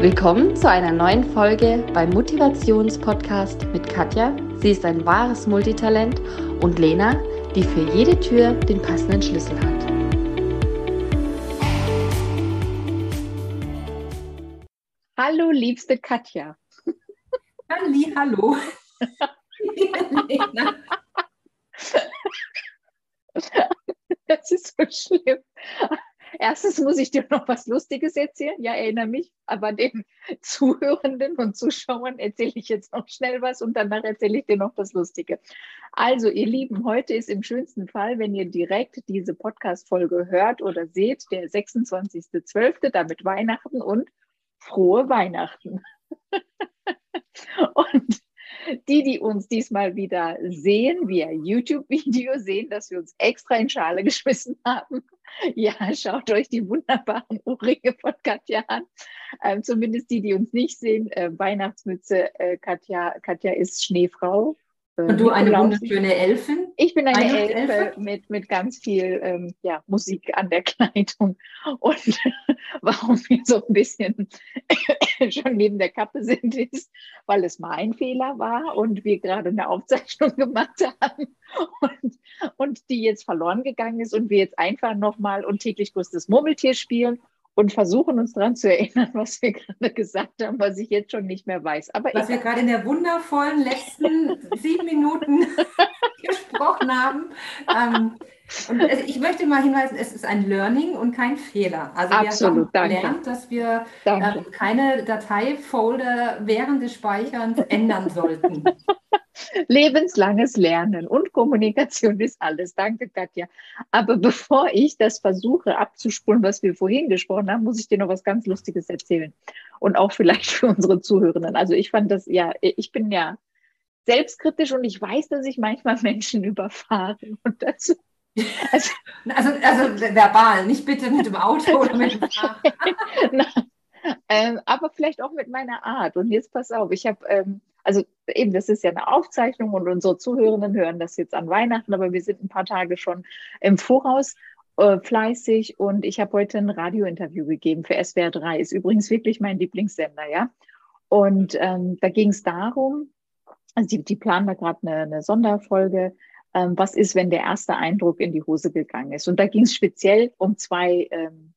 Willkommen zu einer neuen Folge beim Motivationspodcast mit Katja. Sie ist ein wahres Multitalent und Lena, die für jede Tür den passenden Schlüssel hat. Hallo, liebste Katja. Halli, hallo. das ist so schlimm. Erstens muss ich dir noch was Lustiges erzählen. Ja, erinnere mich. Aber den Zuhörenden und Zuschauern erzähle ich jetzt noch schnell was und danach erzähle ich dir noch das Lustige. Also, ihr Lieben, heute ist im schönsten Fall, wenn ihr direkt diese Podcast-Folge hört oder seht, der 26.12., damit Weihnachten und frohe Weihnachten. und die, die uns diesmal wieder sehen, via YouTube-Video sehen, dass wir uns extra in Schale geschmissen haben. Ja, schaut euch die wunderbaren Ohrringe von Katja an. Ähm, zumindest die, die uns nicht sehen. Äh, Weihnachtsmütze, äh, Katja, Katja ist Schneefrau. Und du eine wunderschöne Elfin? Ich bin eine Elfe mit, mit ganz viel ähm, ja, Musik an der Kleidung. Und warum wir so ein bisschen schon neben der Kappe sind, ist, weil es mein Fehler war und wir gerade eine Aufzeichnung gemacht haben und, und die jetzt verloren gegangen ist und wir jetzt einfach nochmal und täglich grüßt das Murmeltier spielen und versuchen uns daran zu erinnern, was wir gerade gesagt haben, was ich jetzt schon nicht mehr weiß. Aber was wir gerade in der wundervollen letzten sieben Minuten gesprochen haben. Ähm, und ich möchte mal hinweisen, es ist ein Learning und kein Fehler. Also Absolut, wir haben gelernt, dass wir äh, keine Dateifolder während des Speicherns ändern sollten. Lebenslanges Lernen und Kommunikation ist alles. Danke, Katja. Aber bevor ich das versuche abzuspulen, was wir vorhin gesprochen haben, muss ich dir noch was ganz Lustiges erzählen. Und auch vielleicht für unsere Zuhörenden. Also ich fand das, ja, ich bin ja selbstkritisch und ich weiß, dass ich manchmal Menschen überfahre. Und dazu also, also, also, verbal, nicht bitte mit dem Auto oder mit dem ähm, aber vielleicht auch mit meiner Art. Und jetzt pass auf, ich habe ähm, also eben, das ist ja eine Aufzeichnung und unsere Zuhörenden hören das jetzt an Weihnachten, aber wir sind ein paar Tage schon im Voraus äh, fleißig und ich habe heute ein Radiointerview gegeben für SWR 3. Ist übrigens wirklich mein Lieblingssender, ja. Und ähm, da ging es darum, also die, die planen da gerade eine, eine Sonderfolge, ähm, was ist, wenn der erste Eindruck in die Hose gegangen ist. Und da ging es speziell um zwei ähm,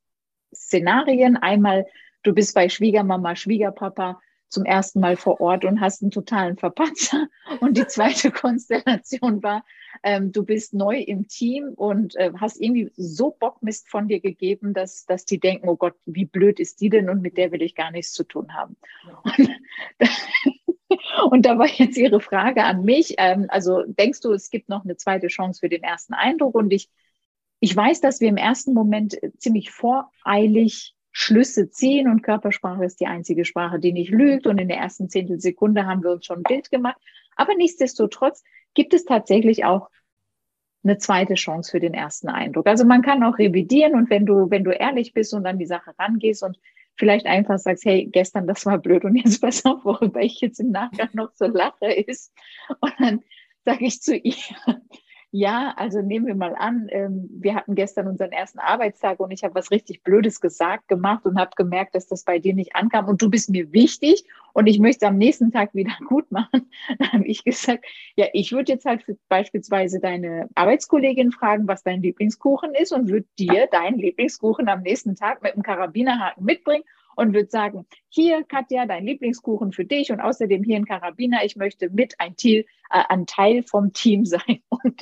Szenarien. Einmal, du bist bei Schwiegermama, Schwiegerpapa zum ersten Mal vor Ort und hast einen totalen Verpatzer. Und die zweite Konstellation war, ähm, du bist neu im Team und äh, hast irgendwie so Bockmist von dir gegeben, dass, dass die denken, oh Gott, wie blöd ist die denn und mit der will ich gar nichts zu tun haben. Und, und da war jetzt Ihre Frage an mich. Ähm, also denkst du, es gibt noch eine zweite Chance für den ersten Eindruck? Und ich, ich weiß, dass wir im ersten Moment ziemlich voreilig Schlüsse ziehen und Körpersprache ist die einzige Sprache, die nicht lügt. Und in der ersten Zehntelsekunde haben wir uns schon ein Bild gemacht. Aber nichtsdestotrotz gibt es tatsächlich auch eine zweite Chance für den ersten Eindruck. Also man kann auch revidieren und wenn du, wenn du ehrlich bist und an die Sache rangehst und vielleicht einfach sagst, hey, gestern das war blöd und jetzt pass auf, worüber ich jetzt im Nachgang noch so lache ist. Und dann sage ich zu ihr, ja, also nehmen wir mal an, ähm, wir hatten gestern unseren ersten Arbeitstag und ich habe was richtig Blödes gesagt, gemacht und habe gemerkt, dass das bei dir nicht ankam und du bist mir wichtig und ich möchte am nächsten Tag wieder gut machen. Dann habe ich gesagt, ja, ich würde jetzt halt beispielsweise deine Arbeitskollegin fragen, was dein Lieblingskuchen ist und würde dir deinen Lieblingskuchen am nächsten Tag mit einem Karabinerhaken mitbringen und würde sagen, hier, Katja, dein Lieblingskuchen für dich und außerdem hier ein Karabiner. Ich möchte mit ein, Teil, äh, ein Teil vom Team sein. Und,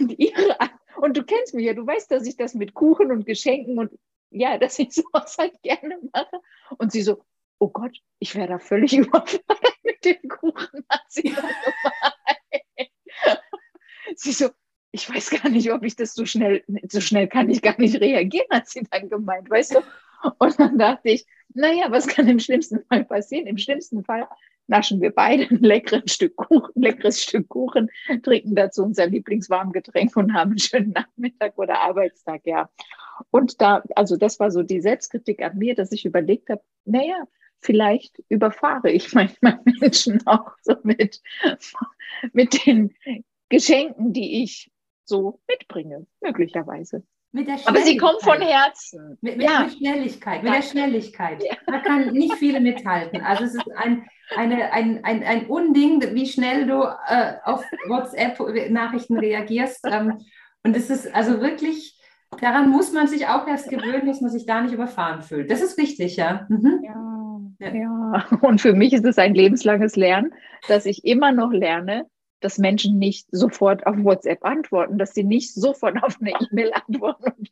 und, ihre, und du kennst mich ja, du weißt, dass ich das mit Kuchen und Geschenken und ja, dass ich sowas halt gerne mache. Und sie so, oh Gott, ich wäre da völlig überfordert mit dem Kuchen, hat sie Sie so, ich weiß gar nicht, ob ich das so schnell, so schnell kann ich gar nicht reagieren, hat sie dann gemeint, weißt du? Und dann dachte ich, naja, was kann im schlimmsten Fall passieren? Im schlimmsten Fall naschen wir beide ein leckeres Stück Kuchen, leckeres Stück Kuchen, trinken dazu unser Lieblingswarmgetränk und haben einen schönen Nachmittag oder Arbeitstag, ja. Und da, also das war so die Selbstkritik an mir, dass ich überlegt habe, naja, vielleicht überfahre ich manchmal Menschen auch so mit, mit den Geschenken, die ich so mitbringe, möglicherweise. mit der Aber sie kommen von Herzen. Mit, mit, ja. mit Schnelligkeit, mit der Schnelligkeit. Ja. Da kann nicht viele mithalten. Also es ist ein, eine, ein, ein, ein Unding, wie schnell du äh, auf WhatsApp-Nachrichten reagierst. Ähm, und es ist also wirklich, daran muss man sich auch erst gewöhnen, dass man sich da nicht überfahren fühlt. Das ist wichtig, ja. Mhm. Ja, ja. Und für mich ist es ein lebenslanges Lernen, dass ich immer noch lerne, dass Menschen nicht sofort auf WhatsApp antworten, dass sie nicht sofort auf eine E-Mail antworten. Und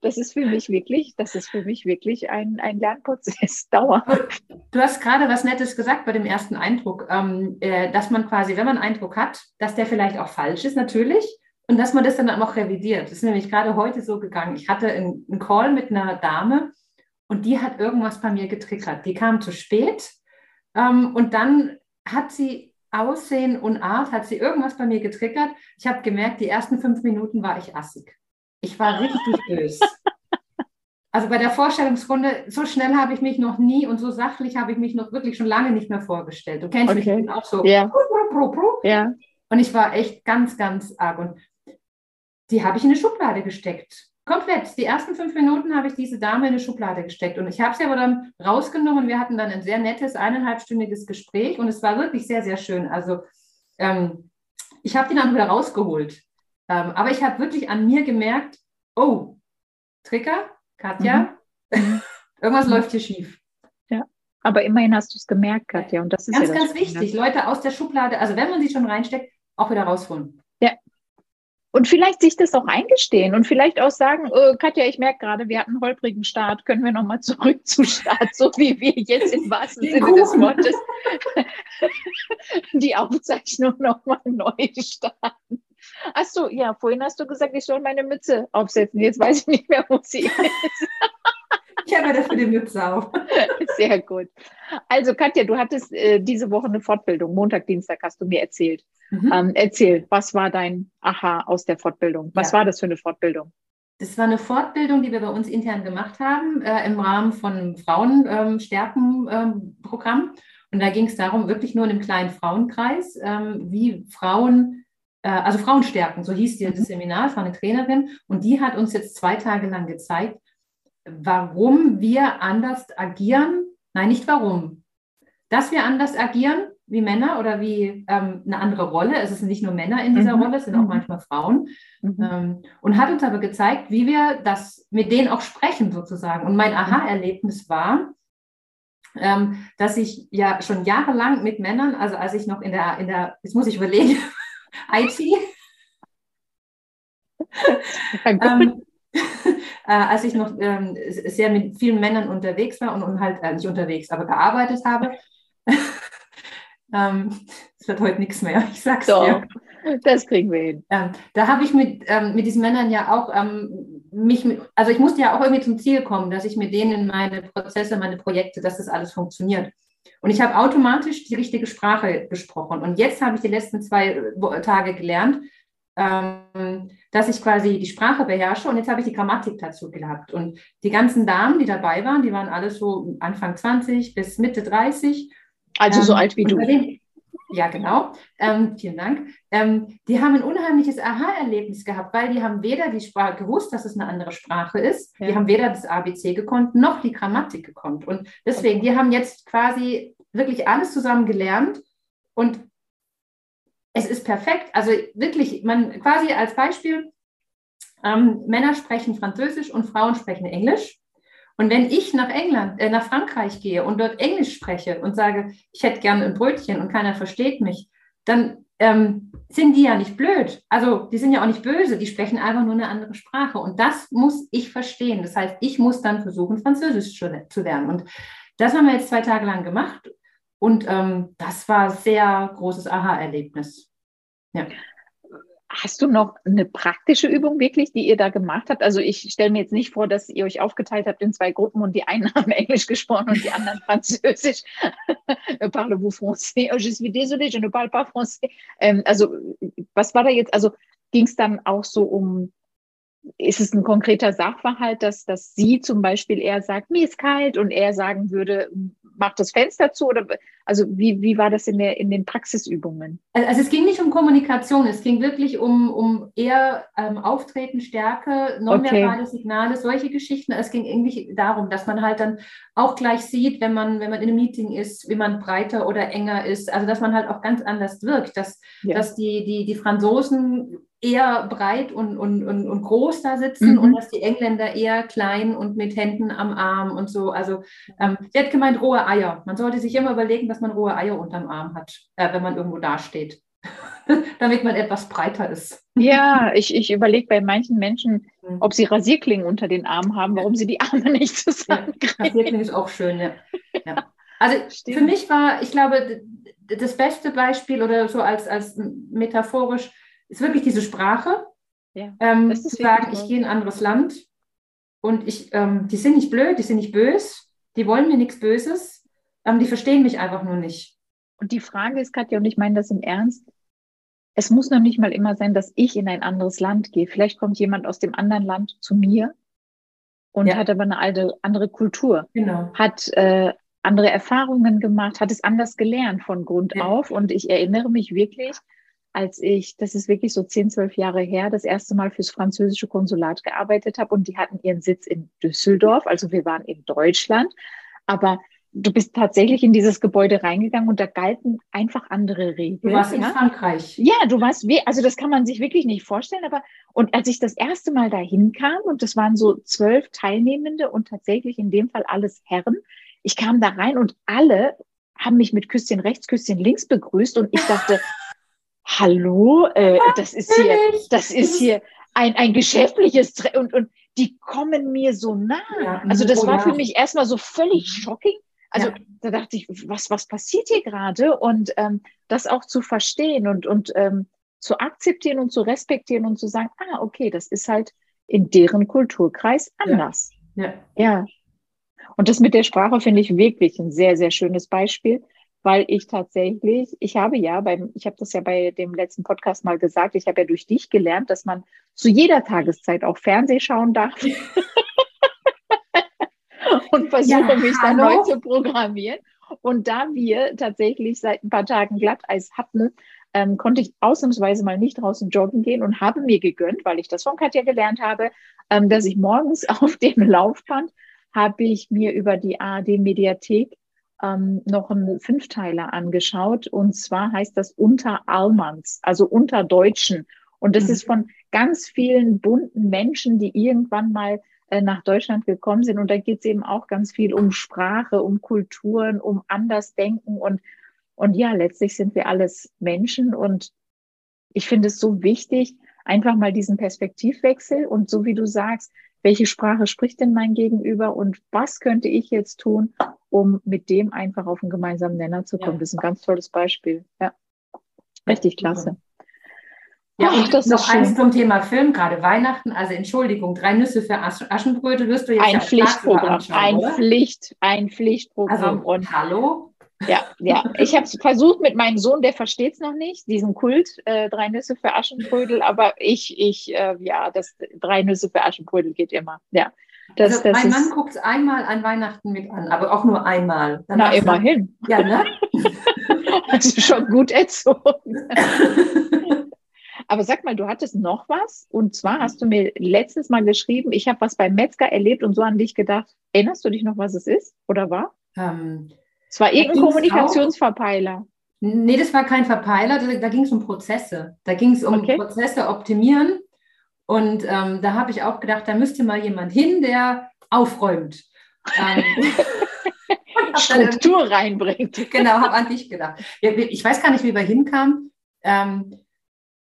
das ist für mich wirklich, das ist für mich wirklich ein, ein Lernprozess, dauerhaft. Du hast gerade was Nettes gesagt bei dem ersten Eindruck, ähm, äh, dass man quasi, wenn man einen Eindruck hat, dass der vielleicht auch falsch ist, natürlich, und dass man das dann auch revidiert. Das ist nämlich gerade heute so gegangen. Ich hatte einen, Call mit einer Dame und die hat irgendwas bei mir getriggert. Die kam zu spät ähm, und dann hat sie Aussehen und Art hat sie irgendwas bei mir getriggert. Ich habe gemerkt, die ersten fünf Minuten war ich assig. Ich war richtig böse. Also bei der Vorstellungsrunde, so schnell habe ich mich noch nie und so sachlich habe ich mich noch wirklich schon lange nicht mehr vorgestellt. Du kennst okay. mich, auch so. Yeah. Ja. Und ich war echt ganz, ganz arg. Und die habe ich in eine Schublade gesteckt. Komplett. Die ersten fünf Minuten habe ich diese Dame in eine Schublade gesteckt. Und ich habe sie aber dann rausgenommen. Wir hatten dann ein sehr nettes, eineinhalbstündiges Gespräch und es war wirklich sehr, sehr schön. Also ähm, ich habe die dann wieder rausgeholt. Ähm, aber ich habe wirklich an mir gemerkt, oh, Trigger, Katja, mhm. irgendwas mhm. läuft hier schief. Ja, aber immerhin hast du es gemerkt, Katja. Und das ist ganz, ja ganz wichtig. Leute aus der Schublade, also wenn man sie schon reinsteckt, auch wieder rausholen. Und vielleicht sich das auch eingestehen und vielleicht auch sagen, äh, Katja, ich merke gerade, wir hatten einen holprigen Start, können wir nochmal zurück zum Start, so wie wir jetzt im wahrsten Sinne Kuchen. des Wortes die Aufzeichnung nochmal neu starten. Achso, ja, vorhin hast du gesagt, ich soll meine Mütze aufsetzen. Jetzt weiß ich nicht mehr, wo sie ist. Habe dafür die Mütze auf. Sehr gut. Also Katja, du hattest äh, diese Woche eine Fortbildung. Montag, Dienstag hast du mir erzählt. Mhm. Ähm, erzähl, was war dein Aha aus der Fortbildung? Was ja. war das für eine Fortbildung? Das war eine Fortbildung, die wir bei uns intern gemacht haben äh, im Rahmen von Frauenstärkenprogramm. Ähm, und da ging es darum, wirklich nur in einem kleinen Frauenkreis, ähm, wie Frauen, äh, also Frauenstärken, so hieß das mhm. Seminar, es war eine Trainerin. Und die hat uns jetzt zwei Tage lang gezeigt, warum wir anders agieren. Nein, nicht warum. Dass wir anders agieren wie Männer oder wie ähm, eine andere Rolle. Es sind nicht nur Männer in dieser mhm. Rolle, es sind auch mhm. manchmal Frauen. Mhm. Ähm, und hat uns aber gezeigt, wie wir das mit denen auch sprechen sozusagen. Und mein Aha-Erlebnis war, ähm, dass ich ja schon jahrelang mit Männern, also als ich noch in der, in der jetzt muss ich überlegen, IT, äh, als ich noch ähm, sehr mit vielen Männern unterwegs war und, und halt äh, nicht unterwegs, aber gearbeitet habe. ähm, es wird heute nichts mehr, ich sag's Doch, dir. Das kriegen wir hin. Ähm, da habe ich mit, ähm, mit diesen Männern ja auch ähm, mich, mit, also ich musste ja auch irgendwie zum Ziel kommen, dass ich mit denen meine Prozesse, meine Projekte, dass das alles funktioniert. Und ich habe automatisch die richtige Sprache gesprochen. Und jetzt habe ich die letzten zwei äh, Tage gelernt, ähm, dass ich quasi die Sprache beherrsche und jetzt habe ich die Grammatik dazu gehabt. Und die ganzen Damen, die dabei waren, die waren alle so Anfang 20 bis Mitte 30. Also so ähm, alt wie du. Den, ja, genau. Ähm, vielen Dank. Ähm, die haben ein unheimliches Aha-Erlebnis gehabt, weil die haben weder die Sprache gewusst, dass es eine andere Sprache ist, ja. die haben weder das ABC gekonnt, noch die Grammatik gekonnt. Und deswegen, die haben jetzt quasi wirklich alles zusammen gelernt und es ist perfekt. Also wirklich, man quasi als Beispiel, ähm, Männer sprechen Französisch und Frauen sprechen Englisch. Und wenn ich nach England, äh, nach Frankreich gehe und dort Englisch spreche und sage, ich hätte gerne ein Brötchen und keiner versteht mich, dann ähm, sind die ja nicht blöd. Also die sind ja auch nicht böse, die sprechen einfach nur eine andere Sprache. Und das muss ich verstehen. Das heißt, ich muss dann versuchen, Französisch zu lernen. Und das haben wir jetzt zwei Tage lang gemacht. Und ähm, das war sehr großes Aha-Erlebnis. Ja. Hast du noch eine praktische Übung wirklich, die ihr da gemacht habt? Also ich stelle mir jetzt nicht vor, dass ihr euch aufgeteilt habt in zwei Gruppen und die einen haben Englisch gesprochen und die anderen Französisch. Parlez-vous français? Oh, je suis désolé, je ne parle pas français. Ähm, also was war da jetzt? Also ging es dann auch so um ist es ein konkreter Sachverhalt, dass, dass sie zum Beispiel eher sagt, mir ist kalt und er sagen würde, mach das Fenster zu oder also wie, wie war das in, der, in den Praxisübungen? Also es ging nicht um Kommunikation, es ging wirklich um, um eher ähm, Auftreten, Stärke, nonverbale okay. Signale, solche Geschichten. Es ging irgendwie darum, dass man halt dann auch gleich sieht, wenn man, wenn man in einem Meeting ist, wie man breiter oder enger ist. Also dass man halt auch ganz anders wirkt, dass, ja. dass die, die, die Franzosen eher breit und, und, und, und groß da sitzen mhm. und dass die Engländer eher klein und mit Händen am Arm und so. Also ähm, sie hat gemeint, rohe Eier. Man sollte sich immer überlegen, dass man rohe Eier unterm Arm hat, äh, wenn man irgendwo dasteht. Damit man etwas breiter ist. Ja, ich, ich überlege bei manchen Menschen, mhm. ob sie Rasierklingen unter den Armen haben, warum sie die Arme nicht zusammenkriegen. Ja, Rasierklingen ist auch schön, ja. ja. Also Stimmt. für mich war, ich glaube, das beste Beispiel oder so als, als metaphorisch, ist wirklich diese Sprache. Ja, ähm, zu sagen, ich gehe in ein anderes Land und ich, ähm, die sind nicht blöd, die sind nicht bös, die wollen mir nichts Böses, ähm, die verstehen mich einfach nur nicht. Und die Frage ist, Katja, und ich meine das im Ernst, es muss noch nicht mal immer sein, dass ich in ein anderes Land gehe. Vielleicht kommt jemand aus dem anderen Land zu mir und ja. hat aber eine alte, andere Kultur, genau. hat äh, andere Erfahrungen gemacht, hat es anders gelernt von Grund ja. auf. Und ich erinnere mich wirklich, als ich, das ist wirklich so zehn, zwölf Jahre her, das erste Mal fürs französische Konsulat gearbeitet habe. Und die hatten ihren Sitz in Düsseldorf, also wir waren in Deutschland, aber du bist tatsächlich in dieses Gebäude reingegangen und da galten einfach andere Regeln. Du warst in Frankreich. Ja, du warst, also das kann man sich wirklich nicht vorstellen, aber und als ich das erste Mal dahin kam und das waren so zwölf Teilnehmende und tatsächlich in dem Fall alles Herren, ich kam da rein und alle haben mich mit Küsschen rechts, Küsschen links begrüßt. Und ich dachte, hallo, äh, das ist hier, das ist hier ein, ein geschäftliches Tre und, und die kommen mir so nah. Ja, also das oh, war ja. für mich erstmal so völlig mhm. shocking. Also ja. da dachte ich, was, was passiert hier gerade? Und ähm, das auch zu verstehen und, und ähm, zu akzeptieren und zu respektieren und zu sagen, ah, okay, das ist halt in deren Kulturkreis anders. Ja. ja. Und das mit der Sprache finde ich wirklich ein sehr, sehr schönes Beispiel, weil ich tatsächlich, ich habe ja beim, ich habe das ja bei dem letzten Podcast mal gesagt, ich habe ja durch dich gelernt, dass man zu jeder Tageszeit auch Fernseh schauen darf. und versuche ja, mich da neu zu programmieren. Und da wir tatsächlich seit ein paar Tagen Glatteis hatten, ähm, konnte ich ausnahmsweise mal nicht draußen joggen gehen und habe mir gegönnt, weil ich das von Katja gelernt habe, ähm, dass ich morgens auf dem Laufband habe ich mir über die ARD Mediathek ähm, noch einen Fünfteiler angeschaut. Und zwar heißt das Unter Almans, also unter Deutschen. Und das mhm. ist von ganz vielen bunten Menschen, die irgendwann mal äh, nach Deutschland gekommen sind. Und da geht es eben auch ganz viel um Sprache, um Kulturen, um Andersdenken. Und, und ja, letztlich sind wir alles Menschen. Und ich finde es so wichtig, einfach mal diesen Perspektivwechsel und so wie du sagst, welche Sprache spricht denn mein Gegenüber und was könnte ich jetzt tun, um mit dem einfach auf einen gemeinsamen Nenner zu kommen. Ja. Das ist ein ganz tolles Beispiel. Ja, richtig klasse. Ja, und das noch eins zum Thema Film, gerade Weihnachten. Also Entschuldigung, drei Nüsse für Aschenbrödel wirst du jetzt ein Pflichtprogramm, ein Pflicht, ein Pflichtprogramm. Also, und hallo, ja, ja. Ich habe es versucht mit meinem Sohn, der versteht es noch nicht, diesen Kult, äh, drei Nüsse für Aschenbrödel, aber ich, ich, äh, ja, das drei Nüsse für Aschenbrödel geht immer. Ja. Das, also, das mein Mann guckt es einmal an Weihnachten mit an, aber auch nur einmal. Dann na, immerhin. ja, ne? also schon gut erzogen. aber sag mal, du hattest noch was und zwar hast du mir letztes Mal geschrieben, ich habe was beim Metzger erlebt und so an dich gedacht. Erinnerst du dich noch, was es ist oder war? Ähm, es war irgendein Kommunikationsverpeiler. Nee, das war kein Verpeiler, da, da ging es um Prozesse. Da ging es um okay. Prozesse optimieren. Und ähm, da habe ich auch gedacht, da müsste mal jemand hin, der aufräumt. Ähm, Struktur reinbringt. Genau, habe an dich gedacht. Ich weiß gar nicht, wie wir hinkamen. Ähm,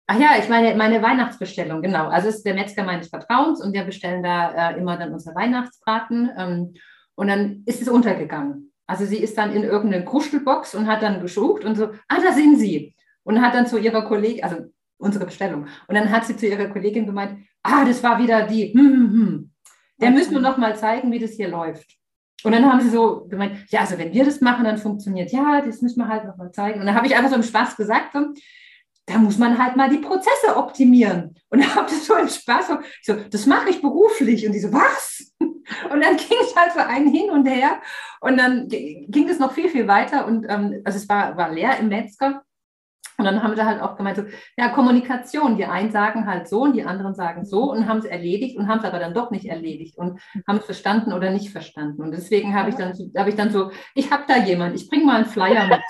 ach ja, ich meine, meine Weihnachtsbestellung, genau. Also es ist der Metzger meines Vertrauens und wir bestellen da äh, immer dann unser Weihnachtsbraten. Ähm, und dann ist es untergegangen. Also sie ist dann in irgendeine Kruschelbox und hat dann gesucht und so, ah, da sind sie. Und hat dann zu ihrer Kollegin, also unsere Bestellung, und dann hat sie zu ihrer Kollegin gemeint, ah, das war wieder die, hm, hm, hm. Der müssen wir noch mal zeigen, wie das hier läuft. Und dann haben sie so gemeint, ja, also wenn wir das machen, dann funktioniert, ja, das müssen wir halt noch mal zeigen. Und dann habe ich einfach so im Spaß gesagt, so, da muss man halt mal die Prozesse optimieren. Und da habe ich so im Spaß, so, das mache ich beruflich. Und die so, was? Und dann ging es halt für einen hin und her. Und dann ging es noch viel, viel weiter. Und ähm, also es war, war leer im Metzger. Und dann haben sie halt auch gemeint, so, ja, Kommunikation, die einen sagen halt so und die anderen sagen so und haben es erledigt und haben es aber dann doch nicht erledigt und haben es verstanden oder nicht verstanden. Und deswegen habe ich, dann, hab ich dann so, ich habe da jemand, ich bringe mal einen Flyer mit.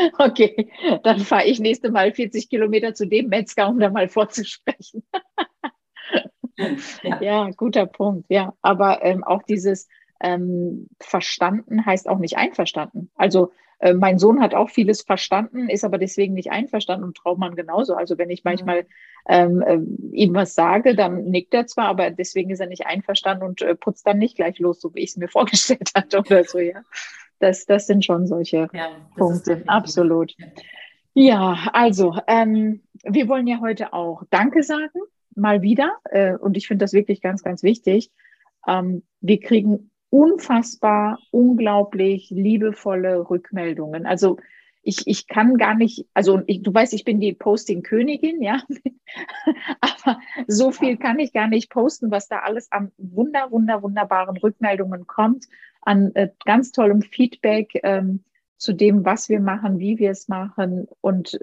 okay, dann fahre ich nächste Mal 40 Kilometer zu dem Metzger, um da mal vorzusprechen. ja. ja. guter Punkt, ja. Aber ähm, auch dieses ähm, verstanden heißt auch nicht einverstanden. Also äh, mein Sohn hat auch vieles verstanden, ist aber deswegen nicht einverstanden und Traummann genauso. Also wenn ich manchmal ähm, äh, ihm was sage, dann nickt er zwar, aber deswegen ist er nicht einverstanden und äh, putzt dann nicht gleich los, so wie ich es mir vorgestellt hatte oder so, ja. Das, das sind schon solche ja, Punkte. Absolut. Ja, also ähm, wir wollen ja heute auch Danke sagen, mal wieder. Äh, und ich finde das wirklich ganz, ganz wichtig. Ähm, wir kriegen unfassbar, unglaublich liebevolle Rückmeldungen. Also ich, ich kann gar nicht, also ich, du weißt, ich bin die Posting-Königin, ja, aber so viel kann ich gar nicht posten, was da alles an wunder, wunder, wunderbaren Rückmeldungen kommt, an äh, ganz tollem Feedback ähm, zu dem, was wir machen, wie wir es machen. Und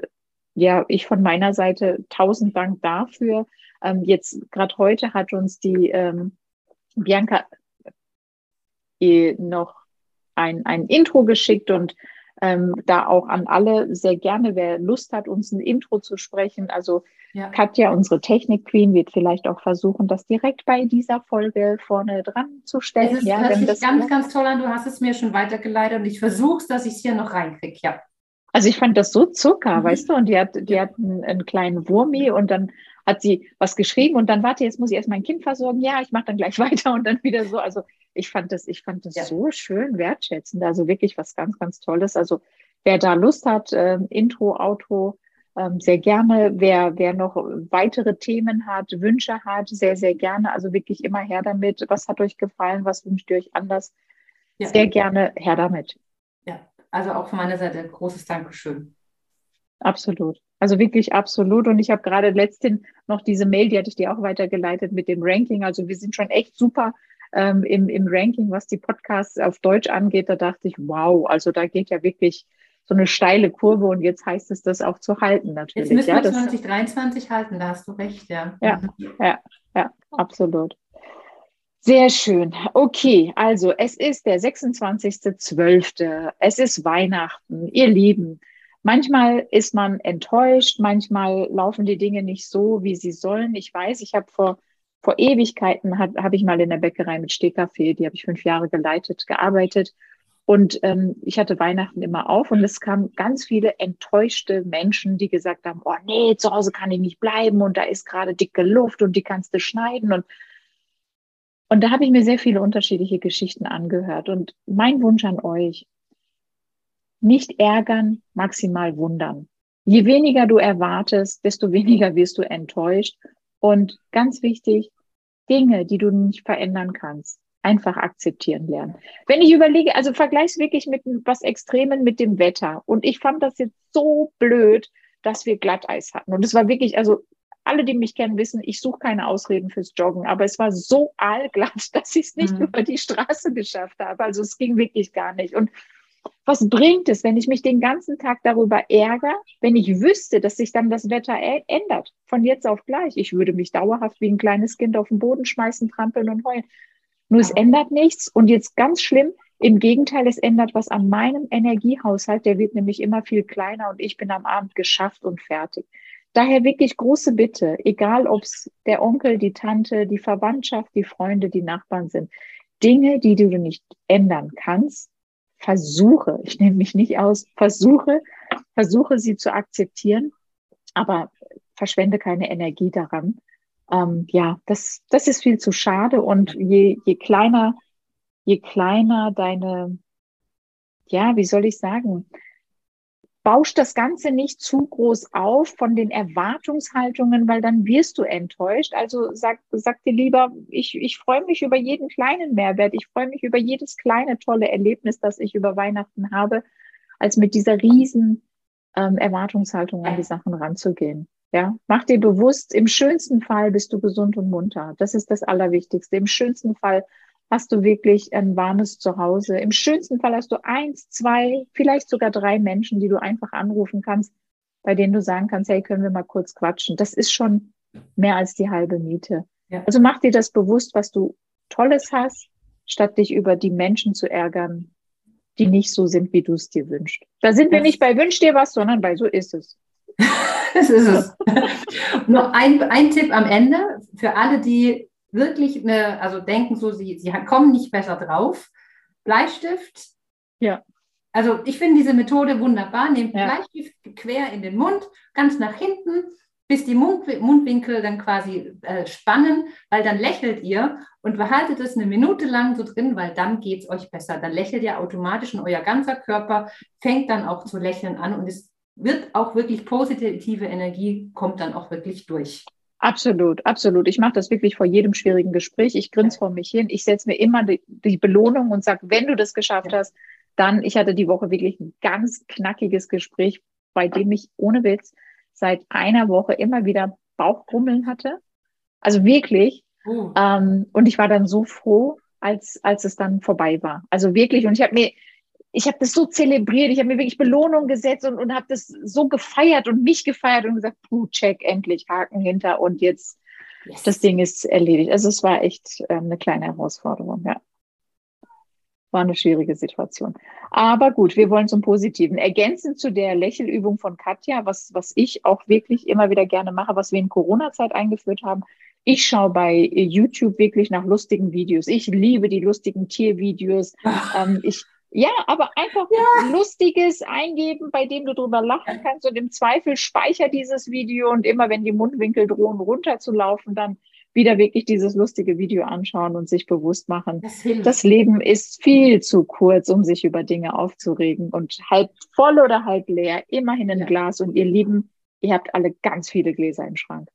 ja, ich von meiner Seite tausend Dank dafür. Ähm, jetzt gerade heute hat uns die ähm, Bianca noch ein, ein Intro geschickt und ähm, da auch an alle sehr gerne, wer Lust hat, uns ein Intro zu sprechen. Also ja. Katja, unsere Technik-Queen, wird vielleicht auch versuchen, das direkt bei dieser Folge vorne dran zu stellen. Das, ist, ja, hört das ganz, ganz toll an. Du hast es mir schon weitergeleitet und ich versuche es, dass ich es hier noch reinkriege. Ja. Also ich fand das so Zucker, mhm. weißt du, und die hat, die hat einen, einen kleinen Wurmi und dann hat sie was geschrieben und dann warte, jetzt muss ich erst mein Kind versorgen. Ja, ich mache dann gleich weiter und dann wieder so. Also ich fand das, ich fand das ja. so schön wertschätzend. Also wirklich was ganz, ganz Tolles. Also wer da Lust hat, äh, Intro, Auto, ähm, sehr gerne. Wer, wer noch weitere Themen hat, Wünsche hat, sehr, sehr gerne. Also wirklich immer her damit. Was hat euch gefallen? Was wünscht ihr euch anders? Ja. Sehr gerne her damit. Ja, also auch von meiner Seite großes Dankeschön. Absolut. Also wirklich absolut. Und ich habe gerade letztens noch diese Mail, die hatte ich dir auch weitergeleitet mit dem Ranking. Also wir sind schon echt super ähm, im, im Ranking, was die Podcasts auf Deutsch angeht. Da dachte ich, wow, also da geht ja wirklich so eine steile Kurve und jetzt heißt es, das auch zu halten natürlich. Jetzt müssen wir ja, 2023 halten, da hast du recht, ja. Ja, mhm. ja, ja, absolut. Sehr schön. Okay, also es ist der 26.12. Es ist Weihnachten. Ihr Lieben, Manchmal ist man enttäuscht, manchmal laufen die Dinge nicht so, wie sie sollen. Ich weiß, ich habe vor, vor Ewigkeiten, habe hab ich mal in der Bäckerei mit Stehkaffee, die habe ich fünf Jahre geleitet, gearbeitet. Und ähm, ich hatte Weihnachten immer auf und es kamen ganz viele enttäuschte Menschen, die gesagt haben, oh nee, zu Hause kann ich nicht bleiben und da ist gerade dicke Luft und die kannst du schneiden. Und, und da habe ich mir sehr viele unterschiedliche Geschichten angehört. Und mein Wunsch an euch, nicht ärgern, maximal wundern. Je weniger du erwartest, desto weniger wirst du enttäuscht. Und ganz wichtig, Dinge, die du nicht verändern kannst, einfach akzeptieren lernen. Wenn ich überlege, also vergleich's wirklich mit was Extremen mit dem Wetter. Und ich fand das jetzt so blöd, dass wir Glatteis hatten. Und es war wirklich, also alle, die mich kennen, wissen, ich suche keine Ausreden fürs Joggen. Aber es war so allglatt, dass ich es nicht mhm. über die Straße geschafft habe. Also es ging wirklich gar nicht. Und was bringt es, wenn ich mich den ganzen Tag darüber ärgere, wenn ich wüsste, dass sich dann das Wetter ändert, von jetzt auf gleich? Ich würde mich dauerhaft wie ein kleines Kind auf den Boden schmeißen, trampeln und heulen. Nur es ändert nichts. Und jetzt ganz schlimm, im Gegenteil, es ändert was an meinem Energiehaushalt. Der wird nämlich immer viel kleiner und ich bin am Abend geschafft und fertig. Daher wirklich große Bitte, egal ob es der Onkel, die Tante, die Verwandtschaft, die Freunde, die Nachbarn sind. Dinge, die du nicht ändern kannst, versuche, ich nehme mich nicht aus, versuche, versuche sie zu akzeptieren, aber verschwende keine Energie daran. Ähm, ja, das, das ist viel zu schade und je, je kleiner, je kleiner deine, ja, wie soll ich sagen, bausch das Ganze nicht zu groß auf von den Erwartungshaltungen, weil dann wirst du enttäuscht. Also sag, sag dir lieber, ich, ich freue mich über jeden kleinen Mehrwert. Ich freue mich über jedes kleine tolle Erlebnis, das ich über Weihnachten habe, als mit dieser riesen ähm, Erwartungshaltung an die Sachen ranzugehen. Ja, mach dir bewusst, im schönsten Fall bist du gesund und munter. Das ist das Allerwichtigste. Im schönsten Fall hast du wirklich ein warmes Zuhause. Im schönsten Fall hast du eins, zwei, vielleicht sogar drei Menschen, die du einfach anrufen kannst, bei denen du sagen kannst, hey, können wir mal kurz quatschen. Das ist schon mehr als die halbe Miete. Ja. Also mach dir das bewusst, was du Tolles hast, statt dich über die Menschen zu ärgern, die nicht so sind, wie du es dir wünschst. Da sind wir nicht bei Wünsch dir was, sondern bei so ist es. das ist es. Nur ein, ein Tipp am Ende für alle, die wirklich eine, also denken so, sie, sie kommen nicht besser drauf. Bleistift. Ja. Also ich finde diese Methode wunderbar. Nehmt ja. Bleistift quer in den Mund, ganz nach hinten, bis die Mund, Mundwinkel dann quasi äh, spannen, weil dann lächelt ihr und behaltet es eine Minute lang so drin, weil dann geht es euch besser. Dann lächelt ihr automatisch und euer ganzer Körper fängt dann auch zu lächeln an und es wird auch wirklich positive Energie, kommt dann auch wirklich durch. Absolut, absolut. Ich mache das wirklich vor jedem schwierigen Gespräch. Ich grinse vor mich hin. Ich setze mir immer die, die Belohnung und sage, wenn du das geschafft ja. hast, dann, ich hatte die Woche wirklich ein ganz knackiges Gespräch, bei dem ich ohne Witz seit einer Woche immer wieder Bauchgrummeln hatte. Also wirklich. Uh. Ähm, und ich war dann so froh, als, als es dann vorbei war. Also wirklich. Und ich habe mir, ich habe das so zelebriert, ich habe mir wirklich Belohnung gesetzt und, und habe das so gefeiert und mich gefeiert und gesagt, puh, check, endlich, Haken hinter und jetzt, yes. das Ding ist erledigt. Also es war echt äh, eine kleine Herausforderung, ja. War eine schwierige Situation. Aber gut, wir wollen zum Positiven. Ergänzend zu der Lächelübung von Katja, was, was ich auch wirklich immer wieder gerne mache, was wir in Corona-Zeit eingeführt haben. Ich schaue bei YouTube wirklich nach lustigen Videos. Ich liebe die lustigen Tiervideos. Ähm, ich, ja, aber einfach ja. Lustiges eingeben, bei dem du drüber lachen kannst und im Zweifel speicher dieses Video und immer wenn die Mundwinkel drohen runterzulaufen, dann wieder wirklich dieses lustige Video anschauen und sich bewusst machen. Das, das, Leben ist viel zu kurz, um sich über Dinge aufzuregen und halb voll oder halb leer, immerhin ein ja. Glas und ihr Lieben, ihr habt alle ganz viele Gläser im Schrank.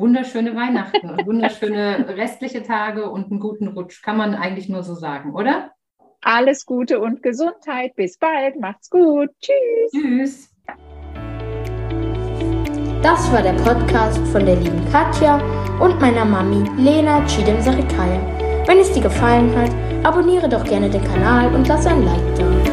Wunderschöne Weihnachten und wunderschöne restliche Tage und einen guten Rutsch. Kann man eigentlich nur so sagen, oder? Alles Gute und Gesundheit. Bis bald. Macht's gut. Tschüss. Tschüss. Das war der Podcast von der lieben Katja und meiner Mami Lena Chidem Sarikaya. Wenn es dir gefallen hat, abonniere doch gerne den Kanal und lass ein Like da.